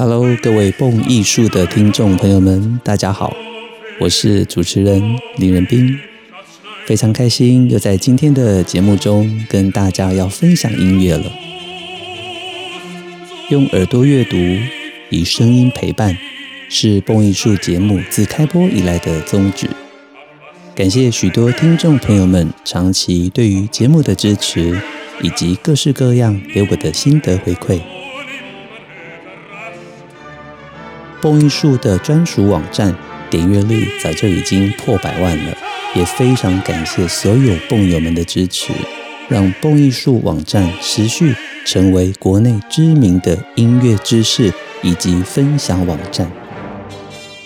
Hello，各位蹦艺术的听众朋友们，大家好，我是主持人林仁斌，非常开心又在今天的节目中跟大家要分享音乐了。用耳朵阅读，以声音陪伴，是蹦艺术节目自开播以来的宗旨。感谢许多听众朋友们长期对于节目的支持，以及各式各样给我的心得回馈。蹦艺术的专属网站点阅率早就已经破百万了，也非常感谢所有蹦友们的支持，让蹦艺术网站持续成为国内知名的音乐知识以及分享网站。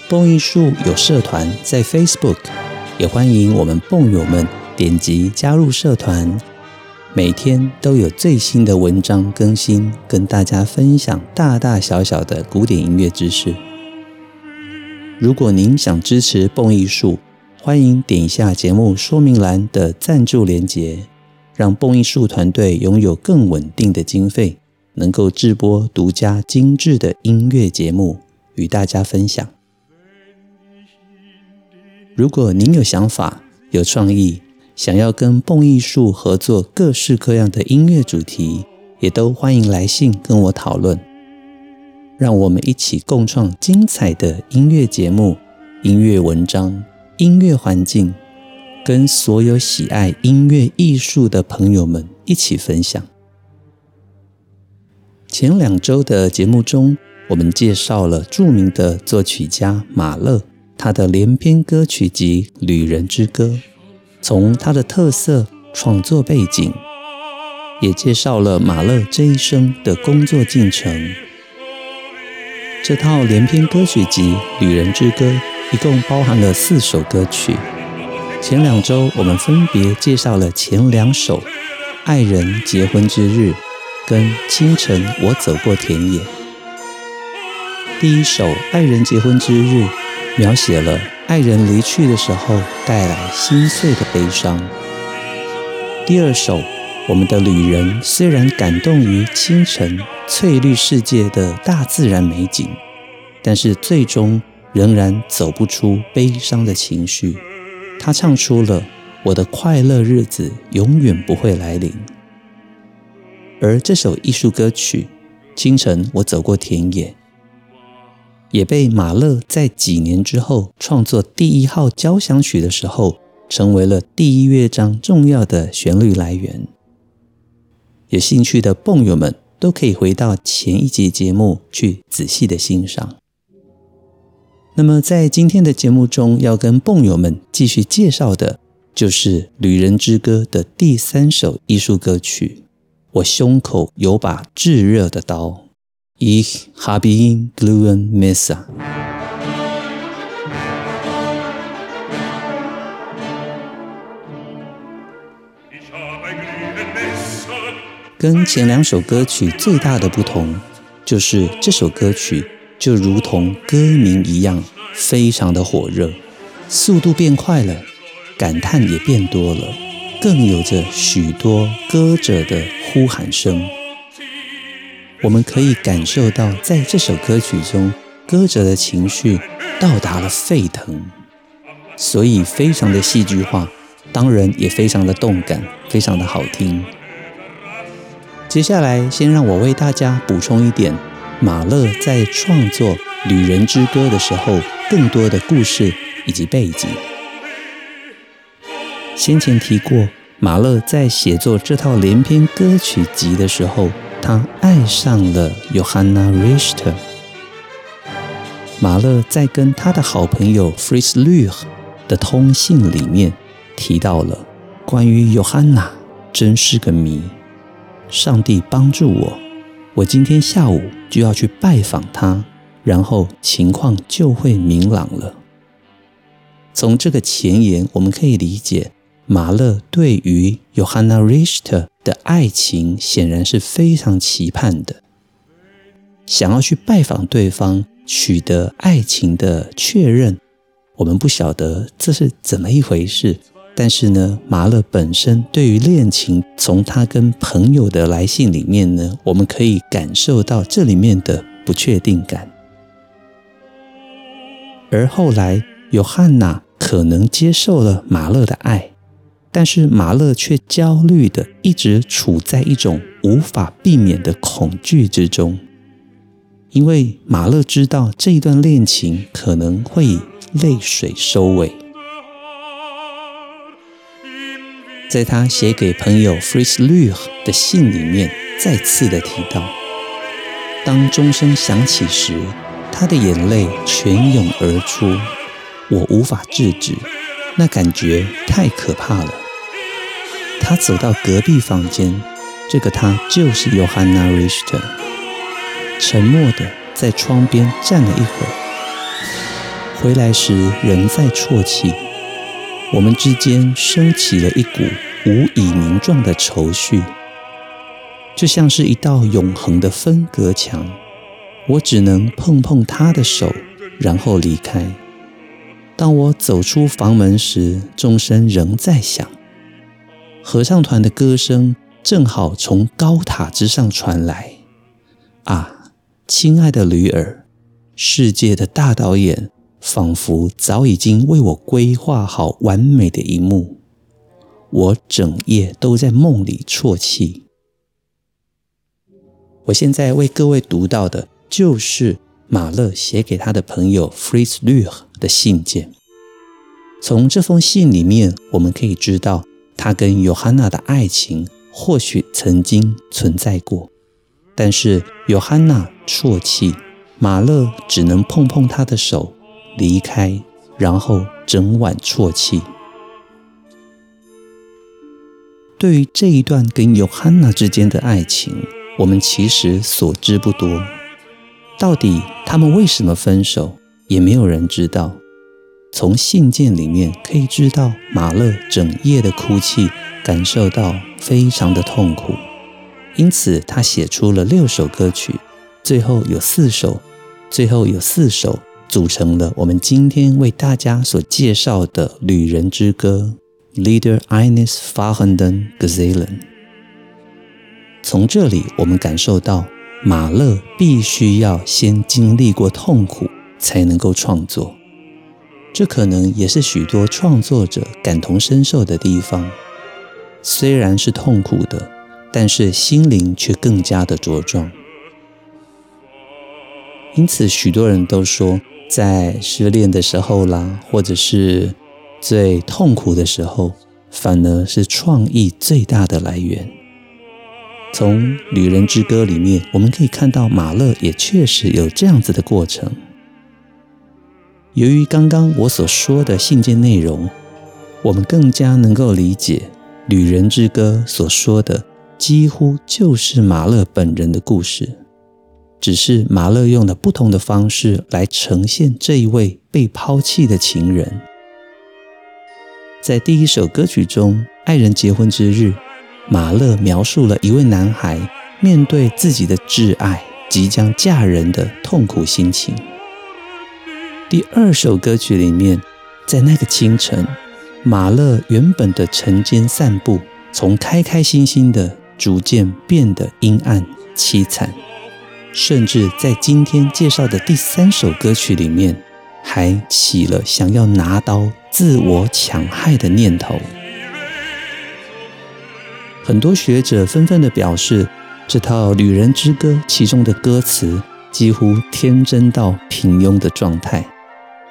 蹦艺术有社团在 Facebook，也欢迎我们蹦友们点击加入社团。每天都有最新的文章更新，跟大家分享大大小小的古典音乐知识。如果您想支持蹦艺术，欢迎点一下节目说明栏的赞助连结，让蹦艺术团队拥有更稳定的经费，能够制播独家精致的音乐节目与大家分享。如果您有想法、有创意，想要跟蹦艺术合作各式各样的音乐主题，也都欢迎来信跟我讨论。让我们一起共创精彩的音乐节目、音乐文章、音乐环境，跟所有喜爱音乐艺术的朋友们一起分享。前两周的节目中，我们介绍了著名的作曲家马勒，他的连篇歌曲集《旅人之歌》。从他的特色创作背景，也介绍了马勒这一生的工作进程。这套连篇歌曲集《旅人之歌》一共包含了四首歌曲。前两周我们分别介绍了前两首《爱人结婚之日》跟《清晨我走过田野》。第一首《爱人结婚之日》描写了。爱人离去的时候带来心碎的悲伤。第二首，我们的旅人虽然感动于清晨翠绿世界的大自然美景，但是最终仍然走不出悲伤的情绪。他唱出了“我的快乐日子永远不会来临”。而这首艺术歌曲《清晨我走过田野》。也被马勒在几年之后创作第一号交响曲的时候，成为了第一乐章重要的旋律来源。有兴趣的蹦友们都可以回到前一集节目去仔细的欣赏。那么在今天的节目中，要跟蹦友们继续介绍的，就是《旅人之歌》的第三首艺术歌曲。我胸口有把炙热的刀。Ich habe ein glühendes Messer。跟前两首歌曲最大的不同，就是这首歌曲就如同歌名一样，非常的火热，速度变快了，感叹也变多了，更有着许多歌者的呼喊声。我们可以感受到，在这首歌曲中，歌者的情绪到达了沸腾，所以非常的戏剧化，当然也非常的动感，非常的好听。接下来，先让我为大家补充一点，马勒在创作《旅人之歌》的时候，更多的故事以及背景。先前提过，马勒在写作这套连篇歌曲集的时候，他爱上了 Johanna Richter。马勒在跟他的好朋友 Fritz Lich 的通信里面提到了关于 Johanna，真是个谜。上帝帮助我，我今天下午就要去拜访他，然后情况就会明朗了。从这个前言，我们可以理解。马勒对于 Johanna Richter 的爱情显然是非常期盼的，想要去拜访对方，取得爱情的确认。我们不晓得这是怎么一回事，但是呢，马勒本身对于恋情，从他跟朋友的来信里面呢，我们可以感受到这里面的不确定感。而后来，约翰娜可能接受了马勒的爱，但是马勒却焦虑的一直处在一种无法避免的恐惧之中，因为马勒知道这一段恋情可能会以泪水收尾。在他写给朋友 Fritz Lueg 的信里面，再次的提到，当钟声响起时，他的眼泪泉涌而出，我无法制止，那感觉太可怕了。他走到隔壁房间，这个他就是 Johanna Richter，沉默的在窗边站了一会儿，回来时仍在啜泣。我们之间升起了一股无以名状的愁绪，就像是一道永恒的分隔墙。我只能碰碰他的手，然后离开。当我走出房门时，钟声仍在响。合唱团的歌声正好从高塔之上传来。啊，亲爱的驴儿，世界的大导演。仿佛早已经为我规划好完美的一幕，我整夜都在梦里啜泣。我现在为各位读到的，就是马勒写给他的朋友 Fritz Lueg 的信件。从这封信里面，我们可以知道，他跟 Johanna 的爱情或许曾经存在过，但是 Johanna 啜泣，马勒只能碰碰他的手。离开，然后整晚啜泣。对于这一段跟约翰娜之间的爱情，我们其实所知不多。到底他们为什么分手，也没有人知道。从信件里面可以知道，马勒整夜的哭泣，感受到非常的痛苦，因此他写出了六首歌曲，最后有四首，最后有四首。组成了我们今天为大家所介绍的《旅人之歌》（Lieder Ines fahrenden Gesellen）。从这里，我们感受到马勒必须要先经历过痛苦，才能够创作。这可能也是许多创作者感同身受的地方。虽然是痛苦的，但是心灵却更加的茁壮。因此，许多人都说，在失恋的时候啦，或者是最痛苦的时候，反而是创意最大的来源。从《旅人之歌》里面，我们可以看到马勒也确实有这样子的过程。由于刚刚我所说的信件内容，我们更加能够理解《旅人之歌》所说的，几乎就是马勒本人的故事。只是马勒用了不同的方式来呈现这一位被抛弃的情人。在第一首歌曲中，《爱人结婚之日》，马勒描述了一位男孩面对自己的挚爱即将嫁人的痛苦心情。第二首歌曲里面，在那个清晨，马勒原本的晨间散步，从开开心心的逐渐变得阴暗凄惨。甚至在今天介绍的第三首歌曲里面，还起了想要拿刀自我抢害的念头。很多学者纷纷的表示，这套《旅人之歌》其中的歌词几乎天真到平庸的状态，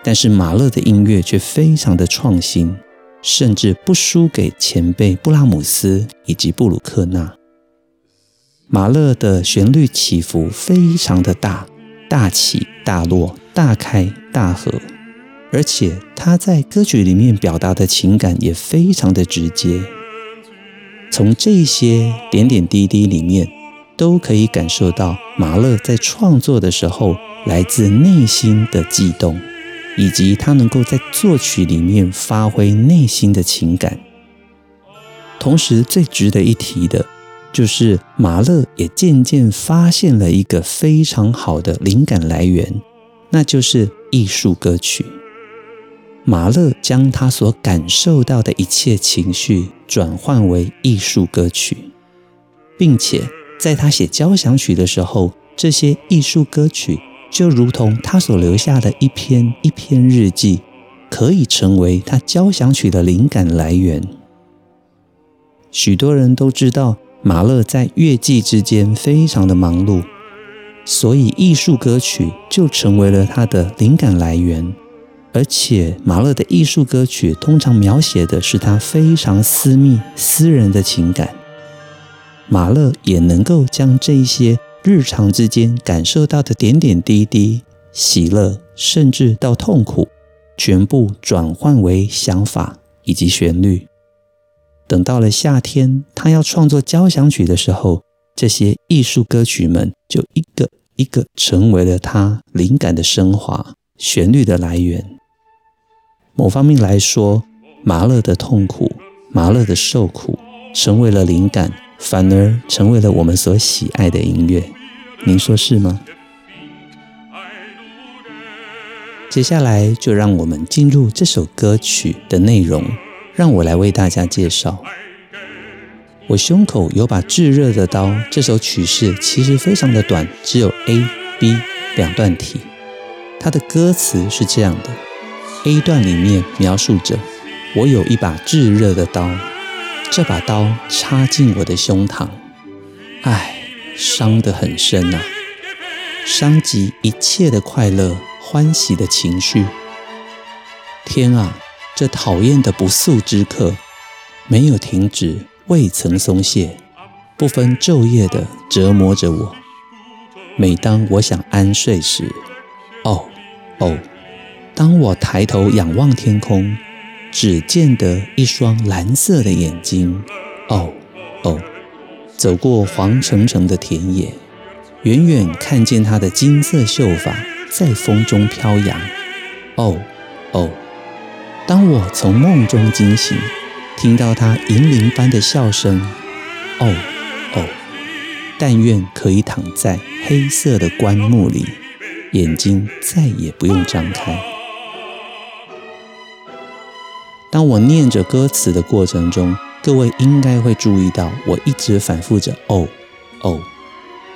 但是马勒的音乐却非常的创新，甚至不输给前辈布拉姆斯以及布鲁克纳。马勒的旋律起伏非常的大，大起大落，大开大合，而且他在歌曲里面表达的情感也非常的直接。从这些点点滴滴里面，都可以感受到马勒在创作的时候来自内心的悸动，以及他能够在作曲里面发挥内心的情感。同时，最值得一提的。就是马勒也渐渐发现了一个非常好的灵感来源，那就是艺术歌曲。马勒将他所感受到的一切情绪转换为艺术歌曲，并且在他写交响曲的时候，这些艺术歌曲就如同他所留下的一篇一篇日记，可以成为他交响曲的灵感来源。许多人都知道，马勒在乐季之间非常的忙碌，所以艺术歌曲就成为了他的灵感来源。而且，马勒的艺术歌曲通常描写的是他非常私密、私人的情感。马勒也能够将这一些日常之间感受到的点点滴滴、喜乐，甚至到痛苦，全部转换为想法以及旋律。等到了夏天，他要创作交响曲的时候，这些艺术歌曲们就一个一个成为了他灵感的升华、旋律的来源。某方面来说，麻勒的痛苦、麻勒的受苦，成为了灵感，反而成为了我们所喜爱的音乐。您说是吗？接下来就让我们进入这首歌曲的内容，让我来为大家介绍。我胸口有把炙热的刀。这首曲式其实非常的短，只有 A、B 两段体。它的歌词是这样的。A 段里面描述着：“我有一把炙热的刀，这把刀插进我的胸膛，唉，伤得很深啊，伤及一切的快乐、欢喜的情绪。天啊，这讨厌的不速之客，没有停止，未曾松懈，不分昼夜的折磨着我。每当我想安睡时，哦，哦。”当我抬头仰望天空，只见得一双蓝色的眼睛。哦哦，走过黄澄澄的田野，远远看见他的金色秀发在风中飘扬。哦哦，当我从梦中惊醒，听到他银铃般的笑声。哦哦，但愿可以躺在黑色的棺木里，眼睛再也不用张开。当我念着歌词的过程中，各位应该会注意到，我一直反复着“哦哦”。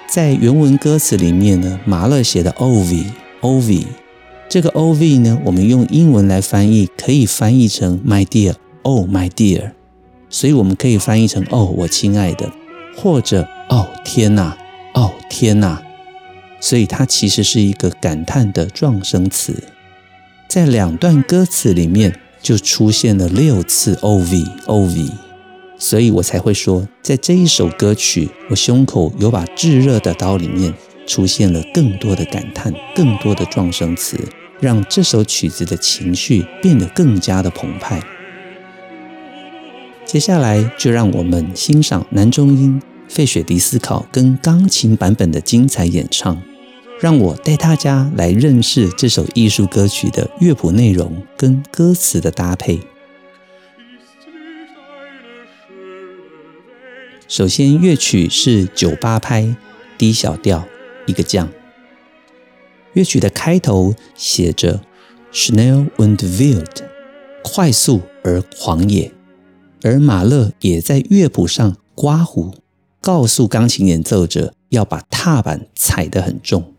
在原文歌词里面呢，马勒写的 “ov ov”，这个 “ov” 呢，我们用英文来翻译，可以翻译成 “my dear”，“oh my dear”，所以我们可以翻译成“哦，我亲爱的”，或者“哦，天哪，哦，天哪”。所以它其实是一个感叹的状声词，在两段歌词里面。就出现了六次 O V O V，所以我才会说，在这一首歌曲，我胸口有把炙热的刀里面出现了更多的感叹，更多的状声词，让这首曲子的情绪变得更加的澎湃。接下来就让我们欣赏男中音费雪迪斯考跟钢琴版本的精彩演唱。让我带大家来认识这首艺术歌曲的乐谱内容跟歌词的搭配。首先，乐曲是九八拍 D 小调一个降。乐曲的开头写着 “Schnell und wild”，快速而狂野。而马勒也在乐谱上刮胡，告诉钢琴演奏者要把踏板踩得很重。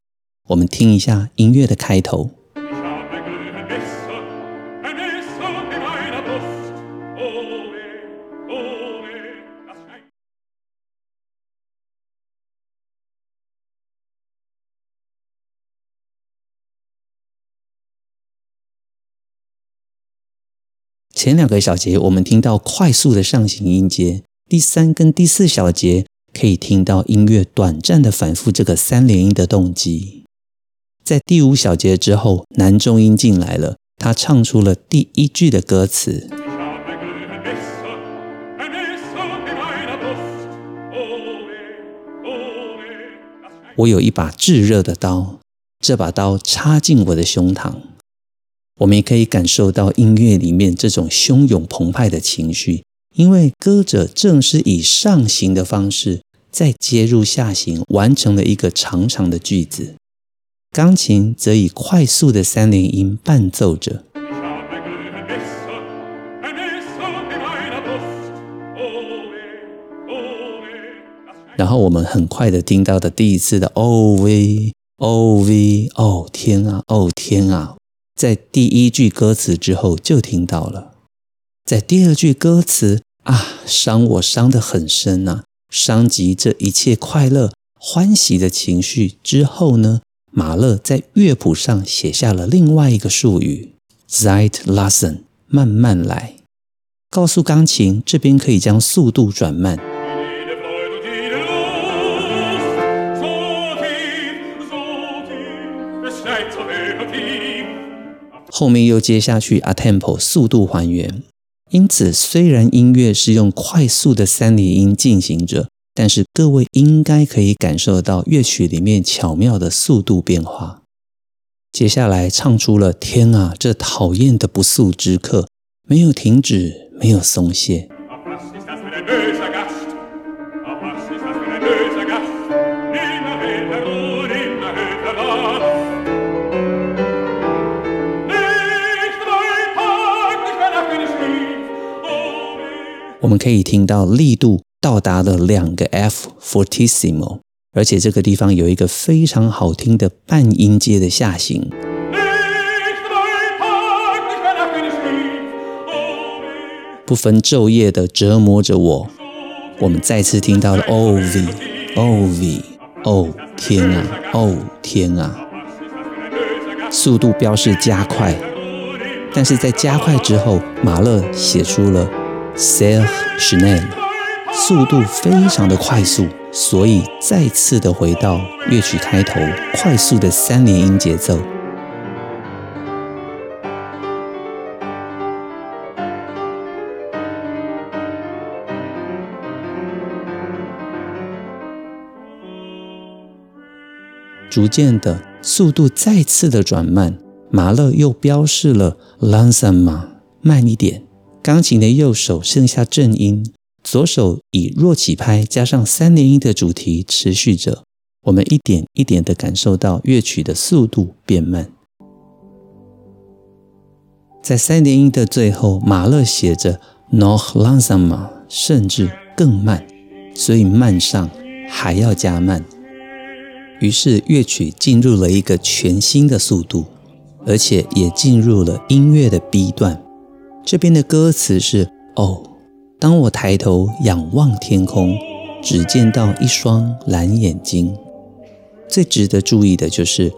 我们听一下音乐的开头。前两个小节我们听到快速的上行音阶，第三跟第四小节可以听到音乐短暂的反复这个三连音的动机。在第五小节之后，男中音进来了，他唱出了第一句的歌词。我有一把炙热的刀，这把刀插进我的胸膛。我们也可以感受到音乐里面这种汹涌澎湃的情绪，因为歌者正是以上行的方式，再接入下行，完成了一个长长的句子。钢琴则以快速的三连音伴奏着。然后我们很快的听到的第一次的 “O V O V”，哦天啊哦天啊，在第一句歌词之后就听到了，在第二句歌词啊，伤我伤得很深呐、伤及这一切快乐欢喜的情绪之后呢，马勒在乐谱上写下了另外一个术语 Zeit lassen，慢慢来，告诉钢琴这边可以将速度转慢。后面又接下去 a tempo 速度还原，因此虽然音乐是用快速的三连音进行着，但是各位应该可以感受到乐曲里面巧妙的速度变化。接下来唱出了天啊，这讨厌的不速之客，没有停止，没有松懈。我们可以听到力度到达了两个 F fortissimo，而且这个地方有一个非常好听的半音阶的下行。不分昼夜的折磨着我。我们再次听到了 O V O V，哦天啊，哦天啊，速度标示加快，但是在加快之后，马勒写出了。Sehr schnell，速度非常的快速，所以再次的回到乐曲开头快速的三连音节奏。逐渐的速度再次的转慢，马勒又标示了 l a n s a m 慢一点。钢琴的右手剩下正音，左手以弱起拍加上三连音的主题持续着。我们一点一点的感受到乐曲的速度变慢。在三连音的最后，马勒写着 noch langsamer，甚至更慢，所以慢上还要加慢。于是乐曲进入了一个全新的速度，而且也进入了音乐的 B 段。这边的歌词是：哦，当我抬头仰望天空，只见到一双蓝眼睛。最值得注意的就是，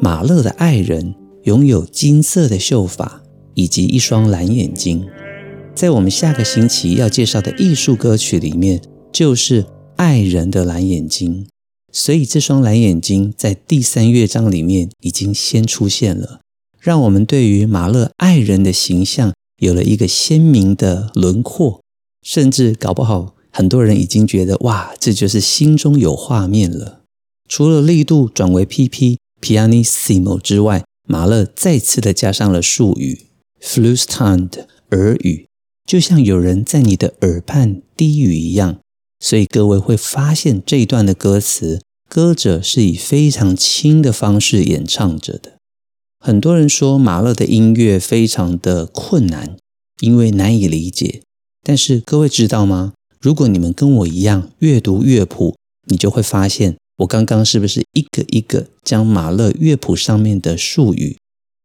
马勒的爱人拥有金色的秀发以及一双蓝眼睛。在我们下个星期要介绍的艺术歌曲里面，就是爱人的蓝眼睛。所以这双蓝眼睛在第三乐章里面已经先出现了，让我们对于马勒爱人的形象。有了一个鲜明的轮廓，甚至搞不好很多人已经觉得哇，这就是心中有画面了。除了力度转为 PP pianissimo 之外，马勒再次的加上了术语 flüsternd 耳语，就像有人在你的耳畔低语一样。所以各位会发现这一段的歌词，歌者是以非常轻的方式演唱着的。很多人说马勒的音乐非常的困难，因为难以理解。但是各位知道吗？如果你们跟我一样阅读乐谱，你就会发现，我刚刚是不是一个一个将马勒乐谱上面的术语，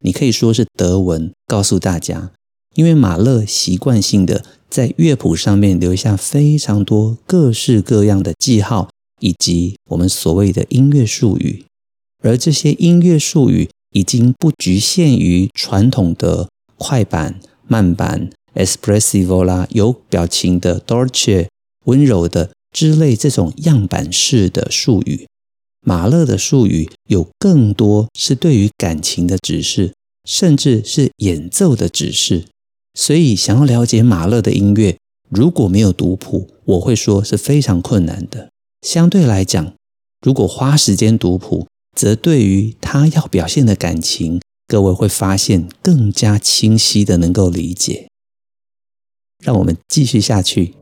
你可以说是德文，告诉大家。因为马勒习惯性的在乐谱上面留下非常多各式各样的记号，以及我们所谓的音乐术语，而这些音乐术语。已经不局限于传统的快板、慢板、espressivo 啦，有表情的 dolce、温柔的之类这种样板式的术语。马勒的术语有更多是对于感情的指示，甚至是演奏的指示。所以，想要了解马勒的音乐，如果没有读谱，我会说是非常困难的。相对来讲，如果花时间读谱，则对于他要表现的感情，各位会发现更加清晰的能够理解。让我们继续下去。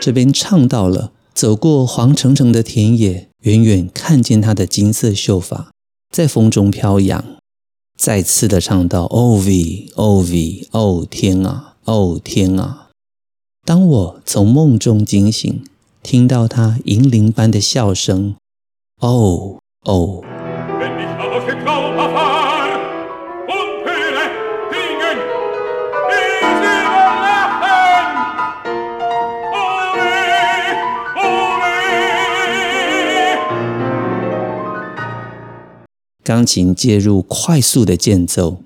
这边唱到了，走过黄澄澄的田野，远远看见她的金色秀发在风中飘扬。再次的唱到哦 V 哦 V 哦天啊哦天啊！当我从梦中惊醒，听到他银铃般的笑声，哦哦。钢琴介入快速的间奏，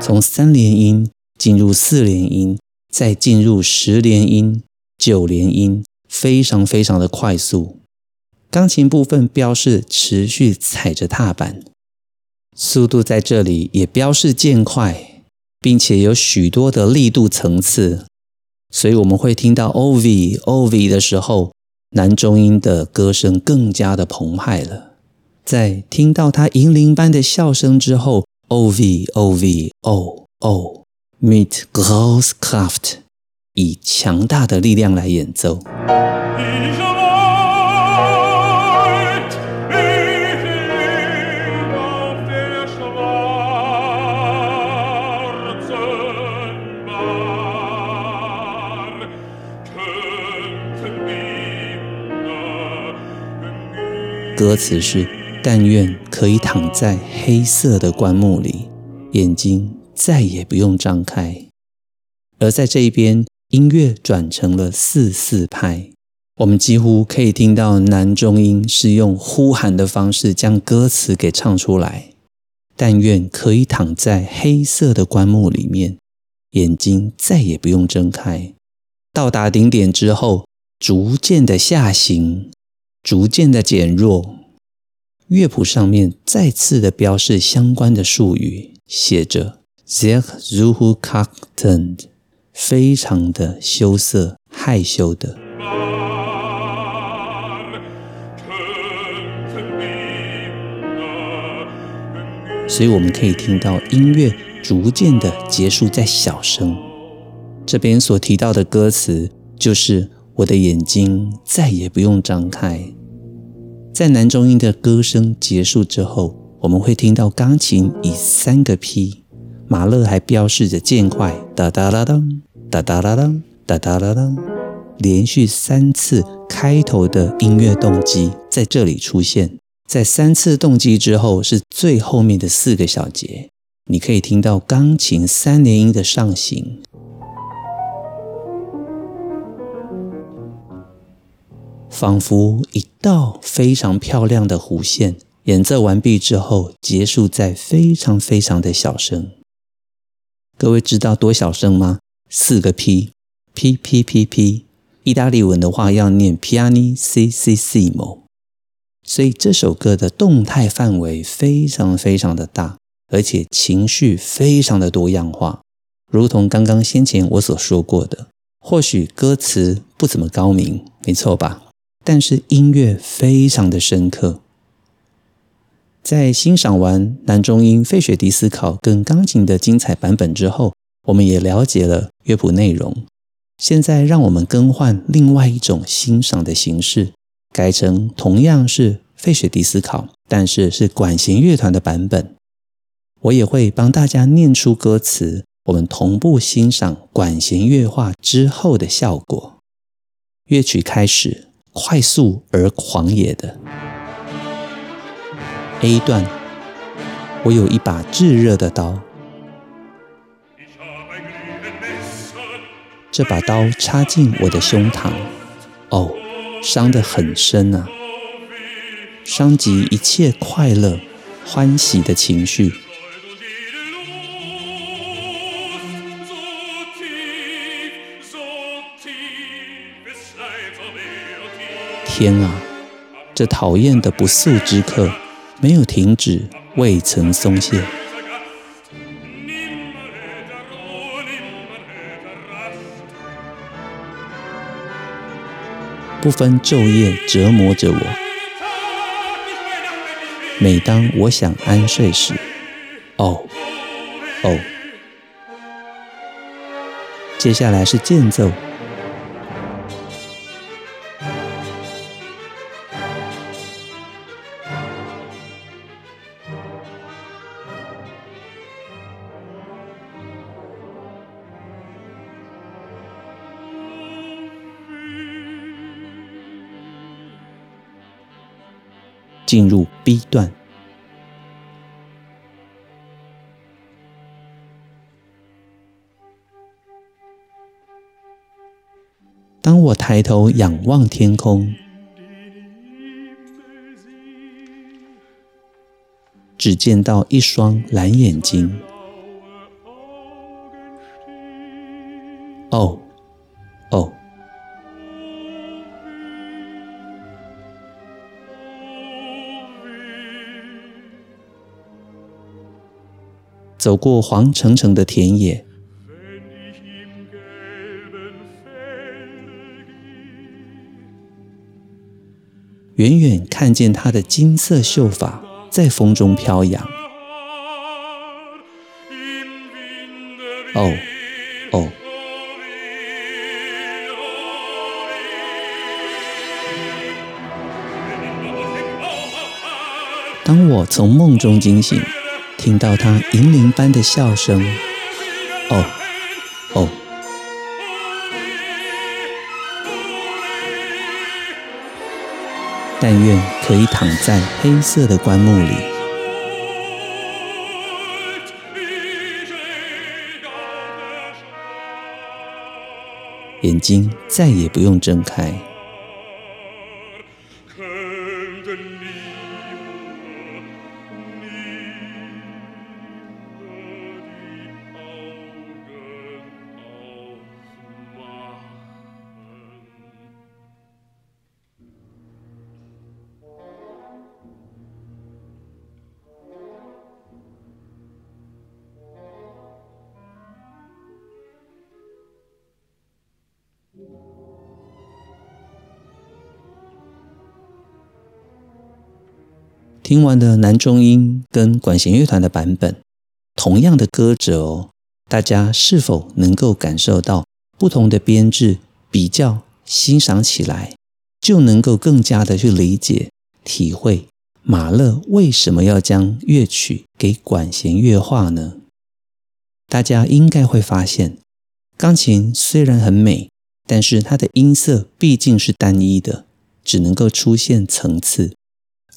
从三连音进入四连音，再进入十连音、九连音，非常非常的快速。钢琴部分标示持续踩着踏板，速度在这里也标示渐快，并且有许多的力度层次。所以我们会听到 OV OV 的时候，男中音的歌声更加的澎湃了。在听到他银铃般的笑声之后，OV OV O O meet großer Kraft，以强大的力量来演奏。词是：但愿可以躺在黑色的棺木里，眼睛再也不用张开。而在这一边，音乐转成了四四拍，我们几乎可以听到男中音是用呼喊的方式将歌词给唱出来。但愿可以躺在黑色的棺木里面，眼睛再也不用睁开。到达顶点之后，逐渐的下行。逐渐的减弱，乐谱上面再次的标示相关的术语，写着 sehr zurückhaltend，非常的羞涩、害羞的。所以我们可以听到音乐逐渐的结束在小声。这边所提到的歌词就是。我的眼睛再也不用张开。在男中音的歌声结束之后，我们会听到钢琴以三个 P，马勒还标示着渐快，哒哒啦当，哒哒啦当，哒哒啦当，连续三次开头的音乐动机在这里出现。在三次动机之后，是最后面的四个小节，你可以听到钢琴三连音的上行。仿佛一道非常漂亮的弧线，演奏完毕之后，结束在非常非常的小声。各位知道多小声吗？四个 P，P P P P。意大利文的话要念 pianissimo。所以这首歌的动态范围非常非常的大，而且情绪非常的多样化。如同刚刚先前我所说过的，或许歌词不怎么高明，没错吧？但是音乐非常的深刻。在欣赏完男中音费雪迪斯考跟钢琴的精彩版本之后，我们也了解了乐谱内容。现在让我们更换另外一种欣赏的形式，改成同样是费雪迪斯考，但是是管弦乐团的版本。我也会帮大家念出歌词，我们同步欣赏管弦乐化之后的效果。乐曲开始。快速而狂野的。A 段，我有一把炙热的刀，这把刀插进我的胸膛，哦，伤得很深啊，伤及一切快乐、欢喜的情绪。天啊，这讨厌的不速之客没有停止，未曾松懈，不分昼夜折磨着我。每当我想安睡时，哦哦，接下来是间奏。进入 B 段。当我抬头仰望天空，只见到一双蓝眼睛。走过黄澄澄的田野，远远看见他的金色秀发在风中飘扬。哦，哦。当我从梦中惊醒。听到他银铃般的笑声，哦，哦，但愿可以躺在黑色的棺木里，眼睛再也不用睁开。听完的男中音跟管弦乐团的版本，同样的歌者哦，大家是否能够感受到不同的编制？比较欣赏起来，就能够更加的去理解、体会马勒为什么要将乐曲给管弦乐化呢？大家应该会发现，钢琴虽然很美，但是它的音色毕竟是单一的，只能够出现层次。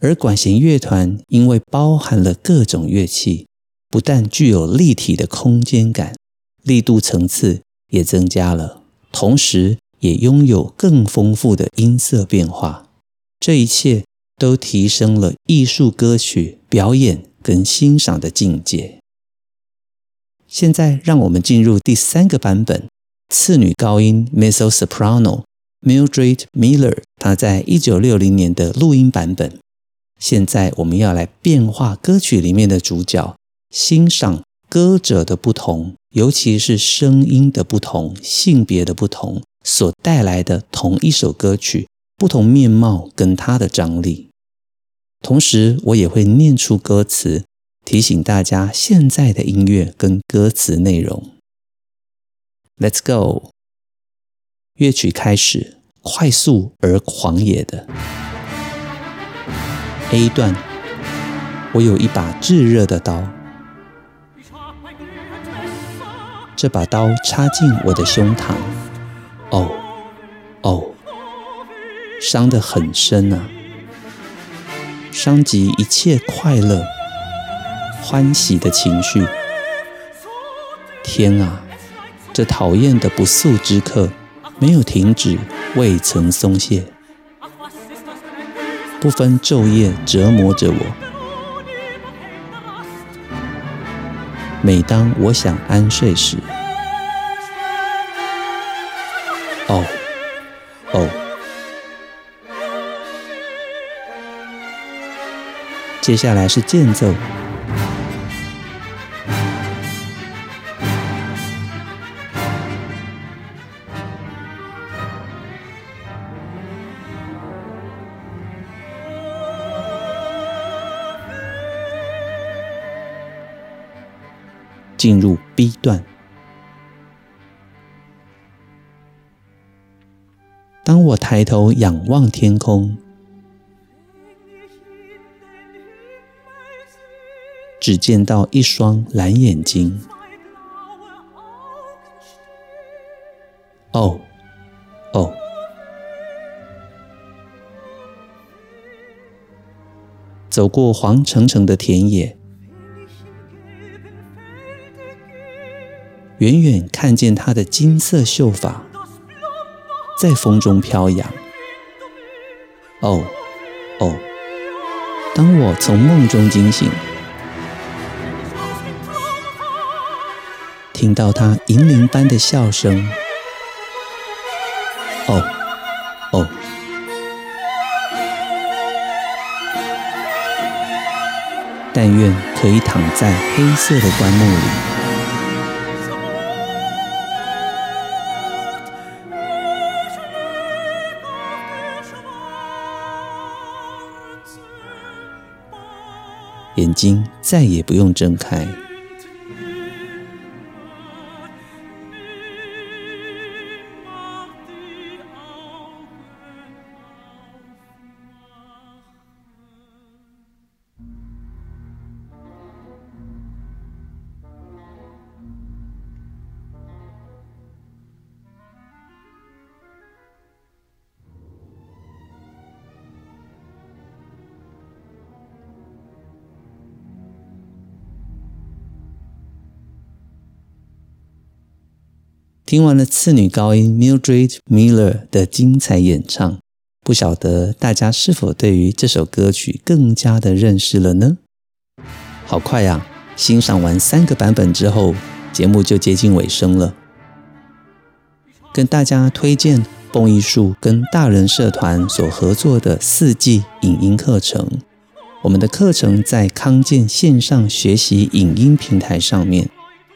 而管弦乐团因为包含了各种乐器，不但具有立体的空间感，力度层次也增加了，同时也拥有更丰富的音色变化。这一切都提升了艺术歌曲表演跟欣赏的境界。现在让我们进入第三个版本，次女高音 Mezzo Soprano Mildred Miller，她在一九六零年的录音版本。现在我们要来变化歌曲里面的主角，欣赏歌者的不同，尤其是声音的不同、性别的不同所带来的同一首歌曲不同面貌跟它的张力。同时，我也会念出歌词，提醒大家现在的音乐跟歌词内容。Let's go，乐曲开始，快速而狂野的。A 段，我有一把炙热的刀，这把刀插进我的胸膛，哦，哦，伤得很深啊，伤及一切快乐、欢喜的情绪。天啊，这讨厌的不速之客没有停止，未曾松懈。不分昼夜折磨着我。每当我想安睡时，哦，哦，接下来是间奏。进入 B 段。当我抬头仰望天空，只见到一双蓝眼睛。哦，哦。走过黄澄澄的田野，远远看见她的金色秀发在风中飘扬。哦，哦！当我从梦中惊醒，听到她银铃般的笑声。哦，哦！但愿可以躺在黑色的棺木里，眼睛再也不用睁开。听完了次女高音 Mildred Miller 的精彩演唱，不晓得大家是否对于这首歌曲更加的认识了呢？好快呀！欣赏完三个版本之后，节目就接近尾声了。跟大家推荐蹦艺术跟大人社团所合作的四季影音课程。我们的课程在康健线上学习影音平台上面。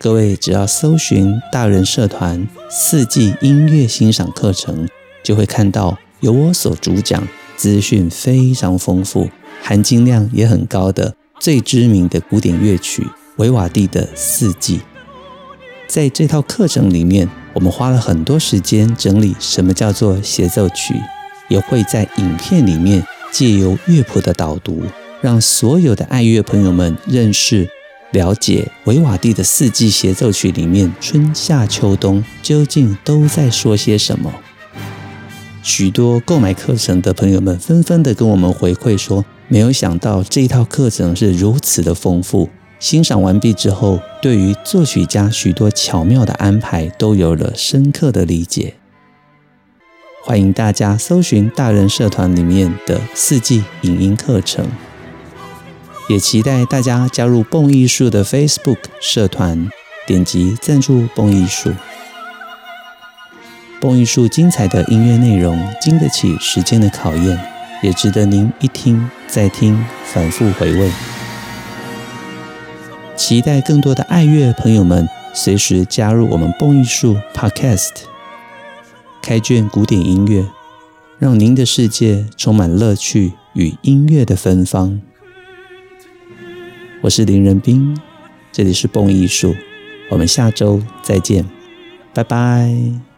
各位只要搜寻“大人社团四季音乐欣赏课程”，就会看到由我所主讲、资讯非常丰富、含金量也很高的最知名的古典乐曲维瓦蒂的《四季》。在这套课程里面，我们花了很多时间整理什么叫做协奏曲，也会在影片里面借由乐谱的导读，让所有的爱乐朋友们认识。了解维瓦蒂的四季协奏曲里面春夏秋冬究竟都在说些什么？许多购买课程的朋友们纷纷的跟我们回馈说，没有想到这一套课程是如此的丰富。欣赏完毕之后，对于作曲家许多巧妙的安排都有了深刻的理解。欢迎大家搜寻大人社团里面的四季影音课程。也期待大家加入蹦艺术的 Facebook 社团，点击赞助蹦艺术。蹦艺术精彩的音乐内容经得起时间的考验，也值得您一听再听，反复回味。期待更多的爱乐朋友们随时加入我们蹦艺术 Podcast，开卷古典音乐，让您的世界充满乐趣与音乐的芬芳。我是林仁斌，这里是蹦艺术，我们下周再见，拜拜。